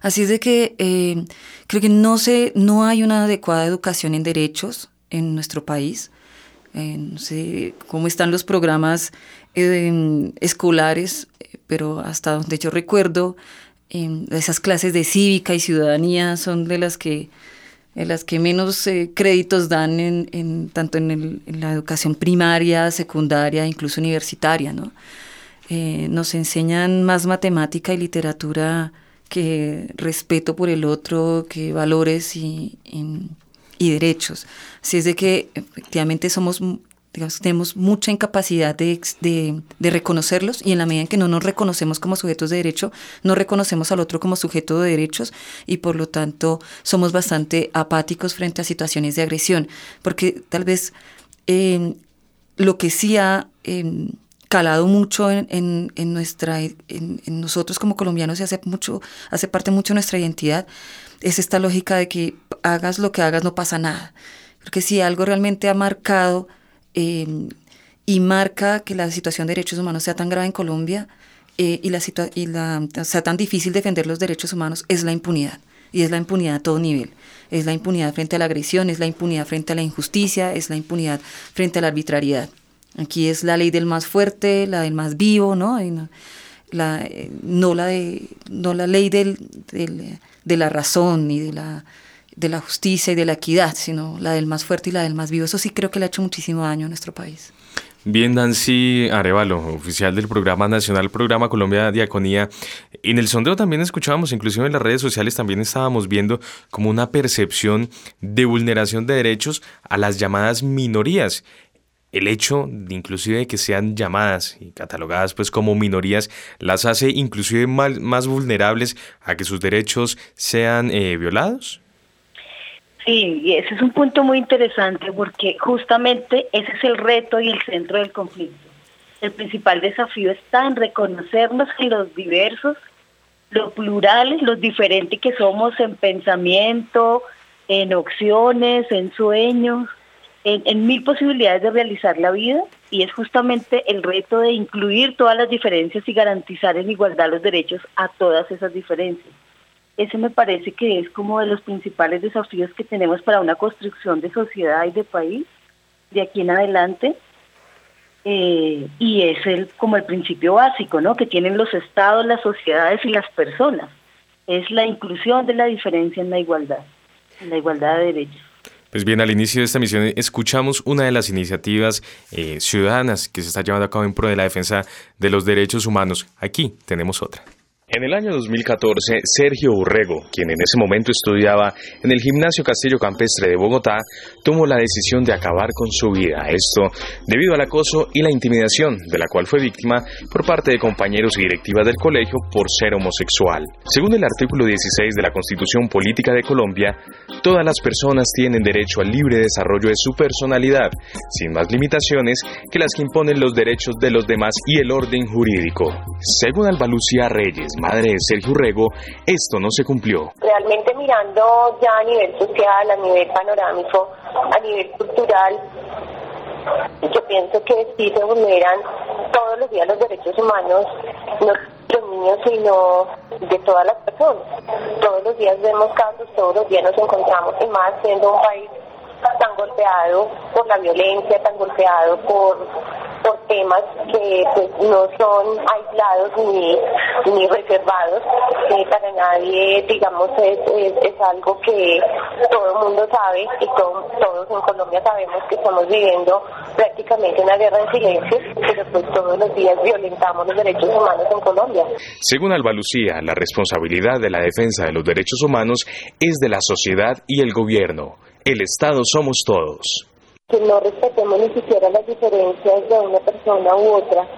Así es de que eh, creo que no, se, no hay una adecuada educación en derechos en nuestro país. Eh, no sé cómo están los programas eh, escolares pero hasta donde yo recuerdo, em, esas clases de cívica y ciudadanía son de las que, las que menos eh, créditos dan en, tanto en, la educación primaria, secundaria, incluso universitaria. ¿no? Eh, nos enseñan más matemática y literatura que respeto por el otro, que valores y, y derechos. Así es de que efectivamente somos tenemos mucha incapacidad de, de, reconocerlos y en la medida en que no nos reconocemos como sujetos de derecho, no reconocemos al otro como sujeto de derechos y por lo tanto somos bastante apáticos frente a situaciones de agresión, porque tal vez em, lo que sí ha em, calado mucho en, en, nuestra, en, nosotros como colombianos y hace, mucho, hace parte mucho de nuestra identidad, es esta lógica de que hagas lo que hagas no pasa nada. Porque si algo realmente ha marcado Em, y marca que la situación de derechos humanos sea tan grave en Colombia eh, y, la y la, sea tan difícil defender los derechos humanos es la impunidad. Y es la impunidad a todo nivel. Es la impunidad frente a la agresión, es la impunidad frente a la injusticia, es la impunidad frente a la arbitrariedad. Aquí es la ley del más fuerte, la del más vivo, ¿no? no, la, eh, no, la, de, no la ley del, del, de la razón ni de la de la justicia y de la equidad, sino la del más fuerte y la del más vivo. Eso sí creo que le ha hecho muchísimo daño a nuestro país. Bien, Nancy Arevalo, oficial del Programa Nacional Programa Colombia Diaconía. En el sondeo también escuchábamos, inclusive en las redes sociales también estábamos viendo como una percepción de vulneración de derechos a las llamadas minorías. El hecho de inclusive que sean llamadas y catalogadas pues como minorías las hace inclusive más, vulnerables a que sus derechos sean eh, violados. Sí, y ese es un punto muy interesante porque justamente ese es el reto y el centro del conflicto. El principal desafío está en reconocernos en los diversos, los plurales, los diferentes que somos en pensamiento, en opciones, en sueños, en, en mil posibilidades de realizar la vida y es justamente el reto de incluir todas las diferencias y garantizar en igualdad los derechos a todas esas diferencias. Ese me parece que es como de los principales desafíos que tenemos para una construcción de sociedad y de país de aquí en adelante. Eh, y es el como el principio básico, ¿no? Que tienen los estados, las sociedades y las personas. Es la inclusión de la diferencia en la igualdad, en la igualdad de derechos. Pues bien, al inicio de esta misión escuchamos una de las iniciativas eh, ciudadanas que se está llevando a cabo en pro de la defensa de los derechos humanos. Aquí tenemos otra. En el año 2014, Sergio Urrego, quien en ese momento estudiaba en el Gimnasio Castillo Campestre de Bogotá, tomó la decisión de acabar con su vida. Esto debido al acoso y la intimidación de la cual fue víctima por parte de compañeros y directivas del colegio por ser homosexual. Según el artículo 16 de la Constitución Política de Colombia, todas las personas tienen derecho al libre desarrollo de su personalidad, sin más limitaciones que las que imponen los derechos de los demás y el orden jurídico. Según Alba Lucía Reyes, madre de Sergio Rego, esto no se cumplió. Realmente mirando ya a nivel social, a nivel panorámico, a nivel cultural, yo pienso que sí se vulneran todos los días los derechos humanos, no los niños, sino de todas las personas. Todos los días vemos casos, todos los días nos encontramos, y más siendo un país tan golpeado por la violencia, tan golpeado por por temas que pues, no son aislados ni, ni reservados, que para nadie, digamos, es, es, algo que todo el mundo sabe y todos en Colombia sabemos que estamos viviendo prácticamente una guerra en silencio, pero pues todos los días violentamos los derechos humanos en Colombia. Según Alba Lucía, la responsabilidad de la defensa de los derechos humanos es de la sociedad y el gobierno. El Estado somos todos que no respetemos ni siquiera las diferencias de una persona u otra.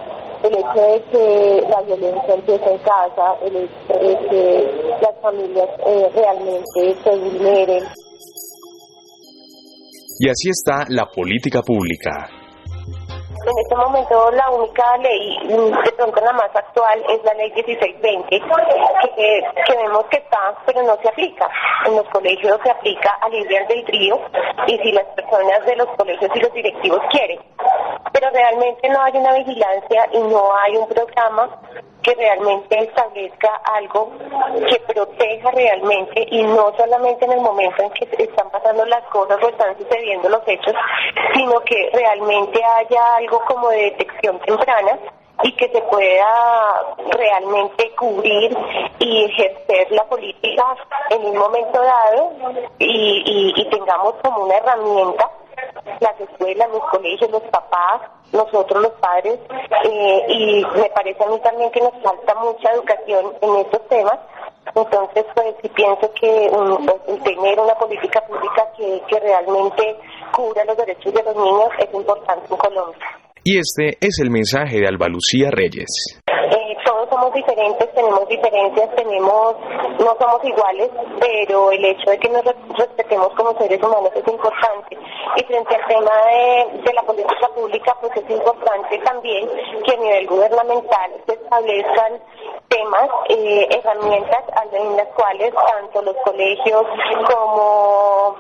El hecho de que la violencia empieza en casa, el hecho de que las familias eh, realmente se vulneren. Y así está la política pública. En este momento la única ley, de pronto la más actual, es la ley 1620, que, que vemos que está, pero no se aplica. En los colegios se aplica a libre del trío y si las personas de los colegios y los directivos quieren. Pero realmente no hay una vigilancia y no hay un programa que realmente establezca algo que proteja realmente y no solamente en el momento en que están pasando las cosas o están sucediendo los hechos, sino que realmente haya algo como de detección temprana y que se pueda realmente cubrir y ejercer la política en un momento dado y, y tengamos como una herramienta las escuelas, los colegios, los papás, nosotros los padres, eh, y me parece a mí también que nos falta mucha educación en estos temas. Entonces, pues sí pienso que pues, tener una política pública que, que realmente cubra los derechos de los niños es importante en Colombia. Y este es el mensaje de Alba Lucía Reyes. Eh, diferentes, tenemos diferencias, tenemos, no somos iguales, pero el hecho de que nos respetemos como seres humanos es importante. Y frente al tema de, de la política pública, pues es importante también que a nivel gubernamental se establezcan temas, eh, herramientas en las cuales tanto los colegios como,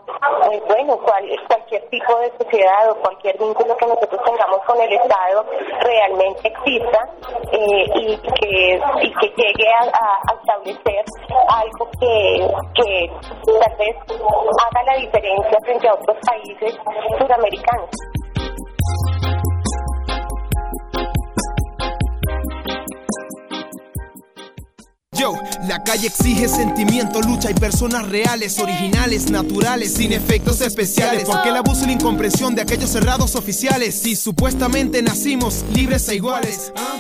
eh, bueno, cualquier tipo de sociedad o cualquier vínculo que nosotros tengamos con el Estado realmente exista eh, y, que, y que llegue a, establecer algo que, que tal vez haga la diferencia frente a otros países sudamericanos. Yo, la calle exige sentimiento, lucha y personas reales, originales, naturales, sin efectos especiales. Porque el abuso y la incomprensión de aquellos cerrados oficiales, si supuestamente nacimos libres e iguales. ¿ah?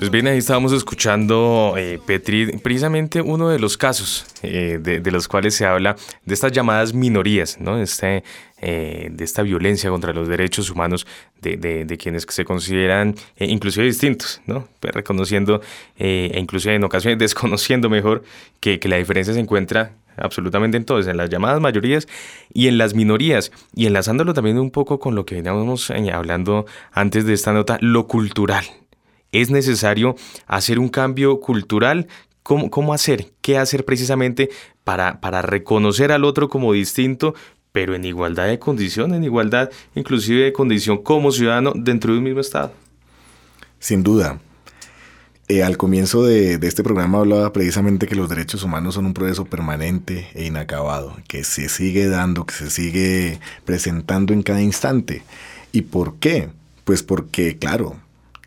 Pues bien, ahí estábamos escuchando, eh, Petri, precisamente uno de los casos eh, de, los cuales se habla de estas llamadas minorías, ¿no? Este, eh, de esta violencia contra los derechos humanos de, quienes se consideran inclusive distintos, ¿no? Pues reconociendo e inclusive en ocasiones desconociendo mejor que, que la diferencia se encuentra absolutamente en todos, en las llamadas mayorías y en las minorías. Y enlazándolo también un poco con lo que veníamos hablando antes de esta nota, lo cultural, es necesario hacer un cambio cultural. ¿Cómo, hacer? ¿Qué hacer precisamente para, para reconocer al otro como distinto, pero en igualdad de condición, en igualdad inclusive de condición como ciudadano dentro de un mismo Estado? Sin duda. Eh, al comienzo de, este programa hablaba precisamente que los derechos humanos son un proceso permanente e inacabado, que se sigue dando, que se sigue presentando en cada instante. ¿Y por qué? Pues porque, claro,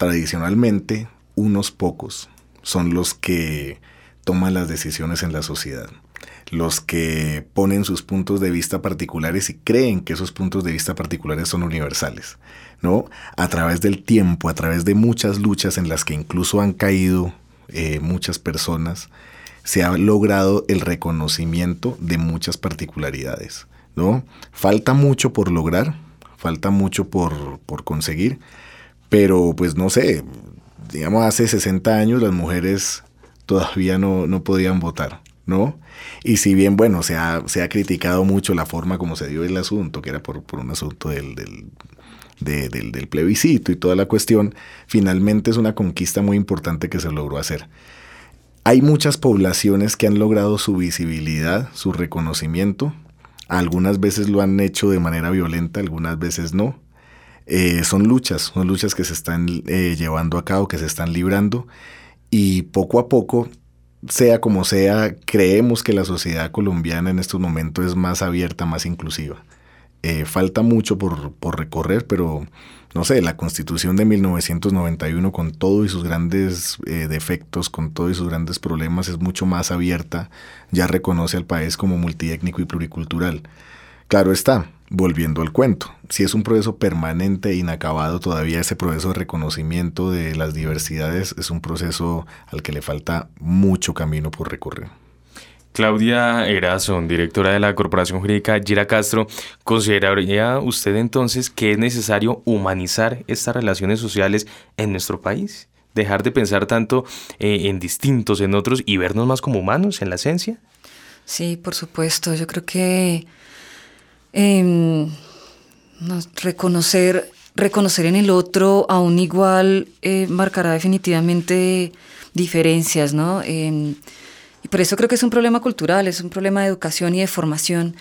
tradicionalmente unos pocos son los que toman las decisiones en la sociedad, los que ponen sus puntos de vista particulares y creen que esos puntos de vista particulares son universales, ¿no? A través del tiempo, a través de muchas luchas en las que incluso han caído eh, muchas personas, se ha logrado el reconocimiento de muchas particularidades, ¿no? Falta mucho por lograr, falta mucho por, por conseguir, pero pues no sé, digamos hace 60 años las mujeres todavía no, no podían votar, ¿no? Y si bien, bueno, se ha, se ha criticado mucho la forma como se dio el asunto, que era por, por un asunto del, del, del, del plebiscito y toda la cuestión, finalmente es una conquista muy importante que se logró hacer. Hay muchas poblaciones que han logrado su visibilidad, su reconocimiento. Algunas veces lo han hecho de manera violenta, algunas veces no. Eh, son luchas, son luchas que se están eh, llevando a cabo, que se están librando y poco a poco, sea como sea, creemos que la sociedad colombiana en estos momentos es más abierta, más inclusiva. Eh, falta mucho por, por, recorrer, pero no sé, la constitución de 1991 con todo y sus grandes defectos, con todo y sus grandes problemas, es mucho más abierta, ya reconoce al país como multiétnico y pluricultural. Claro está, volviendo al cuento, si es un proceso permanente e inacabado, todavía ese proceso de reconocimiento de las diversidades es un proceso al que le falta mucho camino por recorrer. Claudia Erason, directora de la Corporación Jurídica Gira Castro, ¿consideraría usted entonces que es necesario humanizar estas relaciones sociales en nuestro país? ¿Dejar de pensar tanto eh, en distintos, en otros y vernos más como humanos en la esencia? Sí, por supuesto. Yo creo que eh, reconocer reconocer en el otro a un igual eh, marcará definitivamente diferencias, ¿no? y por eso creo que es un problema cultural, es un problema de educación y de formación.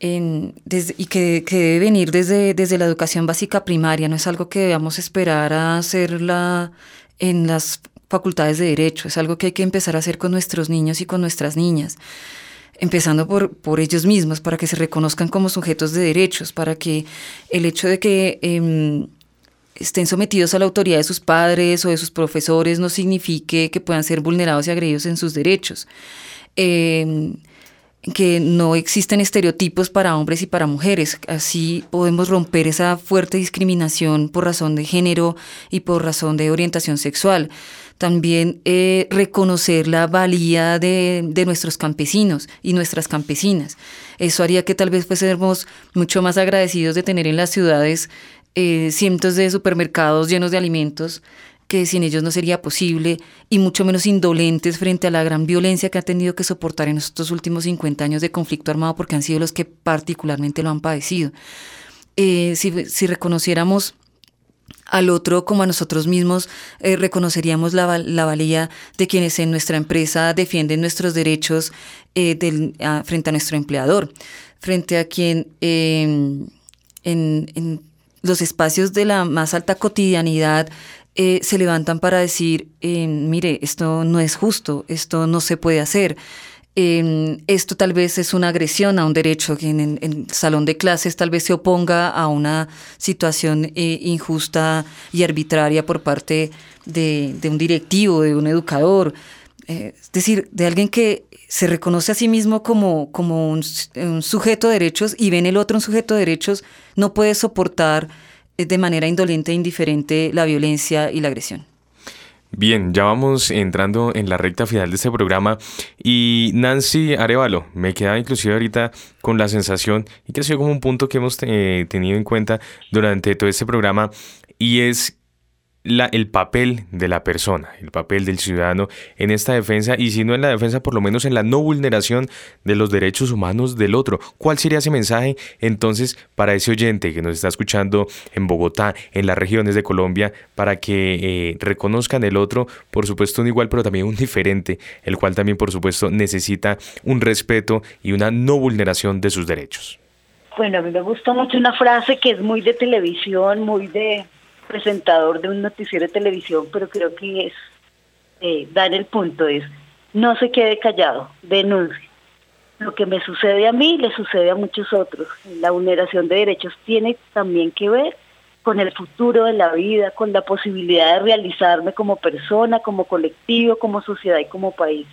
y que, debe venir desde, desde la educación básica primaria, no es algo que debamos esperar a hacerla en las facultades de derecho, es algo que hay que empezar a hacer con nuestros niños y con nuestras niñas empezando por, por ellos mismos, para que se reconozcan como sujetos de derechos, para que el hecho de que em, estén sometidos a la autoridad de sus padres o de sus profesores no signifique que puedan ser vulnerados y agredidos en sus derechos. Em, que no existen estereotipos para hombres y para mujeres. Así podemos romper esa fuerte discriminación por razón de género y por razón de orientación sexual también eh, reconocer la valía de, nuestros campesinos y nuestras campesinas. Eso haría que tal vez fuésemos mucho más agradecidos de tener en las ciudades eh, cientos de supermercados llenos de alimentos que sin ellos no sería posible y mucho menos indolentes frente a la gran violencia que han tenido que soportar en estos últimos 50 años de conflicto armado porque han sido los que particularmente lo han padecido. Eh, si reconociéramos al otro como a nosotros mismos, eh, reconoceríamos la, valía de quienes en nuestra empresa defienden nuestros derechos eh, frente a nuestro empleador, frente a quien em, en, los espacios de la más alta cotidianidad eh, se levantan para decir, em, mire, esto no es justo, esto no se puede hacer. Em, esto tal vez es una agresión a un derecho que en, el salón de clases tal vez se oponga a una situación eh, injusta y arbitraria por parte de, un directivo, de un educador, eh, es decir, de alguien que se reconoce a sí mismo como, como un, un, sujeto de derechos y ve en el otro un sujeto de derechos, no puede soportar eh, de manera indolente e indiferente la violencia y la agresión. Bien, ya vamos entrando en la recta final de este programa. Y Nancy Arevalo, me queda inclusive ahorita con la sensación y que ha sido como un punto que hemos eh, tenido en cuenta durante todo este programa y es el papel de la persona, el papel del ciudadano en esta defensa y si no en la defensa, por lo menos en la no vulneración de los derechos humanos del otro. ¿Cuál sería ese mensaje entonces para ese oyente que nos está escuchando en Bogotá, en las regiones de Colombia, para que eh, reconozcan el otro, por supuesto un igual, pero también un diferente, el cual también por supuesto necesita un respeto y una no vulneración de sus derechos? Bueno, a mí me gusta mucho una frase que es muy de televisión, muy de presentador de un noticiero de televisión, pero creo que es eh, dar el punto, es no se quede callado, denuncie. Lo que me sucede a mí le sucede a muchos otros. La vulneración de derechos tiene también que ver con el futuro de la vida, con la posibilidad de realizarme como persona, como colectivo, como sociedad y como país.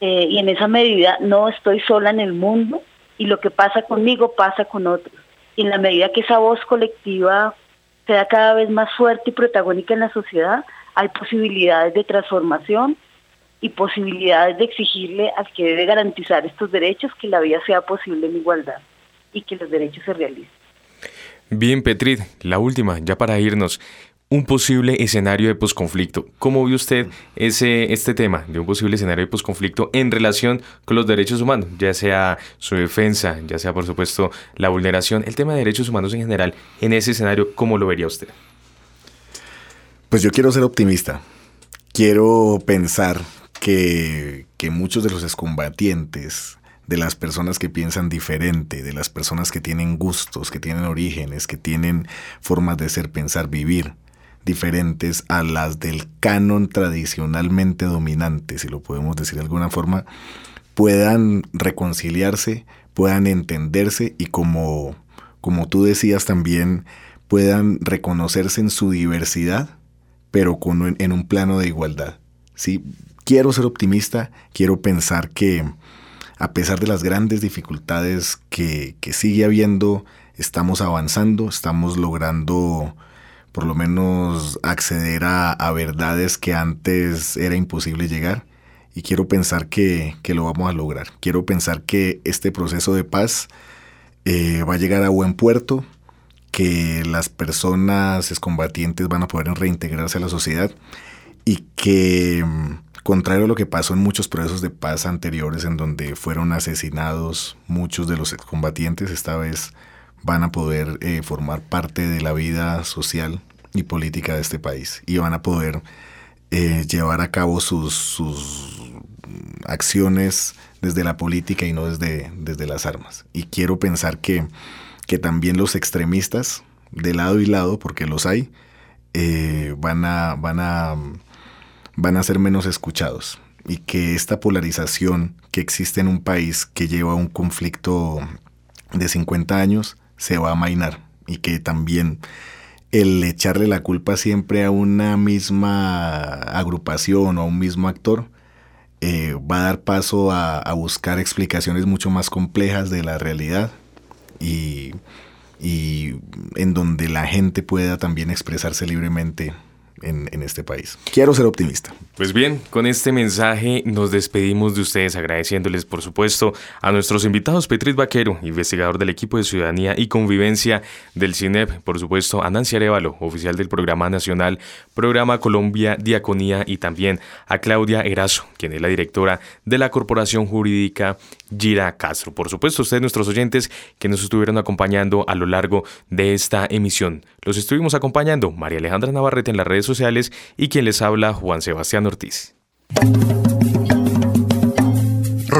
Eh, y en esa medida no estoy sola en el mundo y lo que pasa conmigo pasa con otros. Y en la medida que esa voz colectiva sea cada vez más fuerte y protagónica en la sociedad, hay posibilidades de transformación y posibilidades de exigirle al que debe garantizar estos derechos que la vida sea posible en igualdad y que los derechos se realicen. Bien, Petrit, la última, ya para irnos un posible escenario de posconflicto. ¿Cómo ve usted ese, este tema de un posible escenario de posconflicto en relación con los derechos humanos? Ya sea su defensa, ya sea por supuesto la vulneración, el tema de derechos humanos en general, en ese escenario, ¿cómo lo vería usted? Pues yo quiero ser optimista. Quiero pensar que, que muchos de los excombatientes, de las personas que piensan diferente, de las personas que tienen gustos, que tienen orígenes, que tienen formas de ser, pensar, vivir, diferentes a las del canon tradicionalmente dominante, si lo podemos decir de alguna forma, puedan reconciliarse, puedan entenderse y como, como tú decías también, puedan reconocerse en su diversidad, pero con, en un plano de igualdad. ¿sí? Quiero ser optimista, quiero pensar que a pesar de las grandes dificultades que, que sigue habiendo, estamos avanzando, estamos logrando por lo menos acceder a, verdades que antes era imposible llegar. Y quiero pensar que, lo vamos a lograr. Quiero pensar que este proceso de paz eh, va a llegar a buen puerto, que las personas excombatientes van a poder reintegrarse a la sociedad y que, contrario a lo que pasó en muchos procesos de paz anteriores en donde fueron asesinados muchos de los excombatientes, esta vez van a poder eh, formar parte de la vida social y política de este país y van a poder eh, llevar a cabo sus, sus, acciones desde la política y no desde, desde las armas. Y quiero pensar que, que también los extremistas, de lado y lado, porque los hay, eh, van, a, van, a, van a ser menos escuchados y que esta polarización que existe en un país que lleva un conflicto de 50 años se va a mainar y que también el echarle la culpa siempre a una misma agrupación o a un mismo actor eh, va a dar paso a, buscar explicaciones mucho más complejas de la realidad y en donde la gente pueda también expresarse libremente en, este país. Quiero ser optimista. Pues bien, con este mensaje nos despedimos de ustedes agradeciéndoles por supuesto a nuestros invitados Petrit Vaquero, investigador del equipo de Ciudadanía y Convivencia del CINEP, por supuesto a Nancy Arevalo, oficial del Programa Nacional, Programa Colombia Diaconía y también a Claudia Erazo, quien es la directora de la Corporación Jurídica Gira Castro. Por supuesto, ustedes nuestros oyentes que nos estuvieron acompañando a lo largo de esta emisión. Los estuvimos acompañando María Alejandra Navarrete en las redes sociales y quien les habla Juan Sebastián Ortiz.